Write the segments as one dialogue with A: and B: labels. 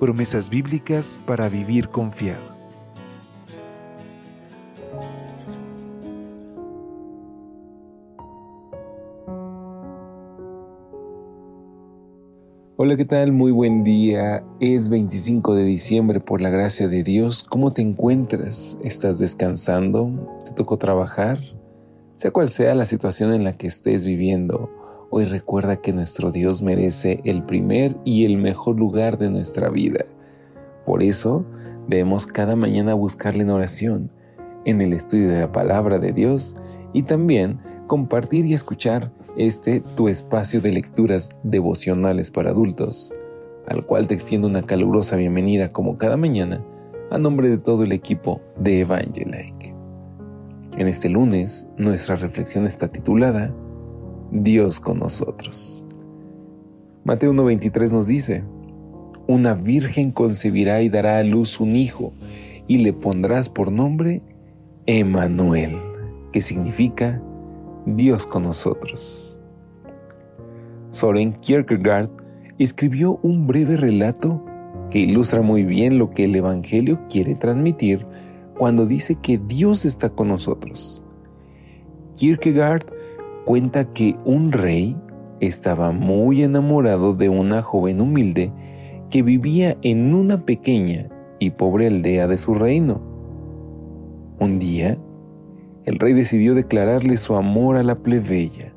A: Promesas bíblicas para vivir confiado.
B: Hola, ¿qué tal? Muy buen día. Es 25 de diciembre por la gracia de Dios. ¿Cómo te encuentras? ¿Estás descansando? ¿Te tocó trabajar? Sea cual sea la situación en la que estés viviendo, hoy recuerda que nuestro Dios merece el primer y el mejor lugar de nuestra vida. Por eso, debemos cada mañana buscarle en oración, en el estudio de la palabra de Dios y también compartir y escuchar este tu espacio de lecturas devocionales para adultos, al cual te extiendo una calurosa bienvenida como cada mañana a nombre de todo el equipo de Evangelike. En este lunes, nuestra reflexión está titulada Dios con nosotros. Mateo 1.23 nos dice, Una virgen concebirá y dará a luz un hijo, y le pondrás por nombre Emanuel, que significa Dios con nosotros. Soren Kierkegaard escribió un breve relato que ilustra muy bien lo que el Evangelio quiere transmitir cuando dice que Dios está con nosotros. Kierkegaard cuenta que un rey estaba muy enamorado de una joven humilde que vivía en una pequeña y pobre aldea de su reino. Un día, el rey decidió declararle su amor a la plebeya,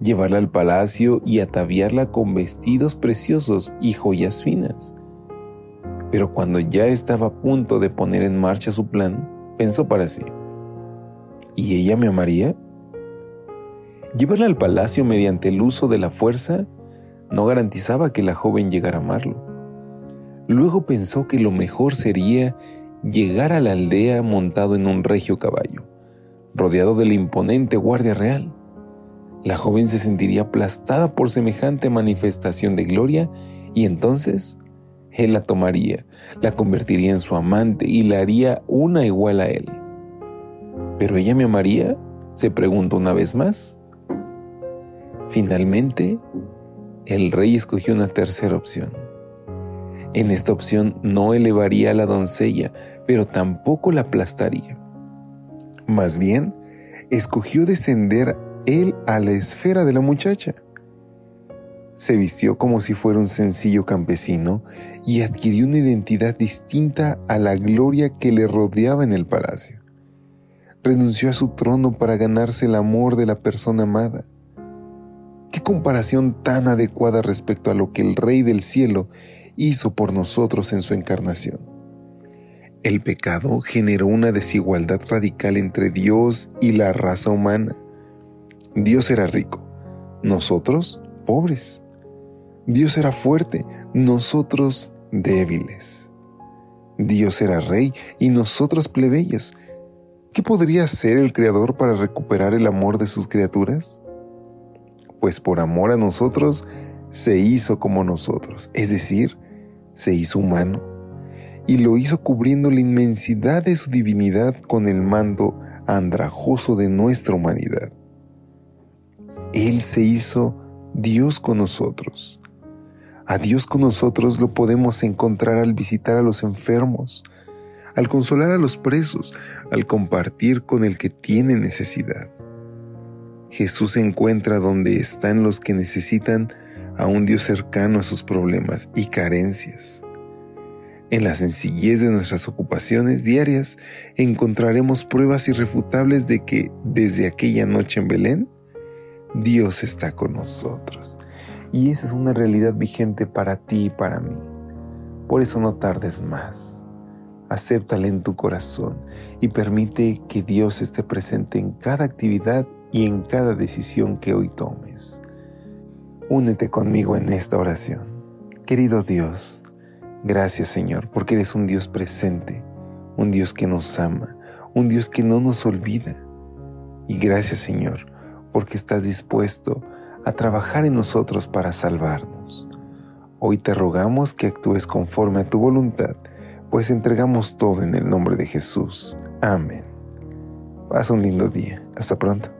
B: llevarla al palacio y ataviarla con vestidos preciosos y joyas finas. Pero cuando ya estaba a punto de poner en marcha su plan, pensó para sí, ¿y ella me amaría? Llevarla al palacio mediante el uso de la fuerza no garantizaba que la joven llegara a amarlo. Luego pensó que lo mejor sería llegar a la aldea montado en un regio caballo rodeado de la imponente guardia real. La joven se sentiría aplastada por semejante manifestación de gloria y entonces él la tomaría, la convertiría en su amante y la haría una igual a él. ¿Pero ella me amaría? se preguntó una vez más. Finalmente, el rey escogió una tercera opción. En esta opción no elevaría a la doncella, pero tampoco la aplastaría. Más bien, escogió descender él a la esfera de la muchacha. Se vistió como si fuera un sencillo campesino y adquirió una identidad distinta a la gloria que le rodeaba en el palacio. Renunció a su trono para ganarse el amor de la persona amada. Comparación tan adecuada respecto a lo que el Rey del Cielo hizo por nosotros en su encarnación. El pecado generó una desigualdad radical entre Dios y la raza humana. Dios era rico, nosotros pobres. Dios era fuerte, nosotros débiles. Dios era rey y nosotros plebeyos. ¿Qué podría hacer el Creador para recuperar el amor de sus criaturas? Pues por amor a nosotros se hizo como nosotros, es decir, se hizo humano y lo hizo cubriendo la inmensidad de su divinidad con el mando andrajoso de nuestra humanidad. Él se hizo Dios con nosotros. A Dios con nosotros lo podemos encontrar al visitar a los enfermos, al consolar a los presos, al compartir con el que tiene necesidad. Jesús encuentra donde están los que necesitan a un Dios cercano a sus problemas y carencias. En la sencillez de nuestras ocupaciones diarias encontraremos pruebas irrefutables de que desde aquella noche en Belén, Dios está con nosotros. Y esa es una realidad vigente para ti y para mí. Por eso no tardes más. Acéptale en tu corazón y permite que Dios esté presente en cada actividad y en cada decisión que hoy tomes. Únete conmigo en esta oración. Querido Dios, Gracias Señor, porque eres un Dios presente, un Dios que nos ama, un Dios que no nos olvida. Y gracias Señor, porque estás dispuesto a trabajar en nosotros para salvarnos. Hoy te rogamos que actúes conforme a tu voluntad, pues entregamos todo en el nombre de Jesús. Amén. Pasa un lindo día. Hasta pronto.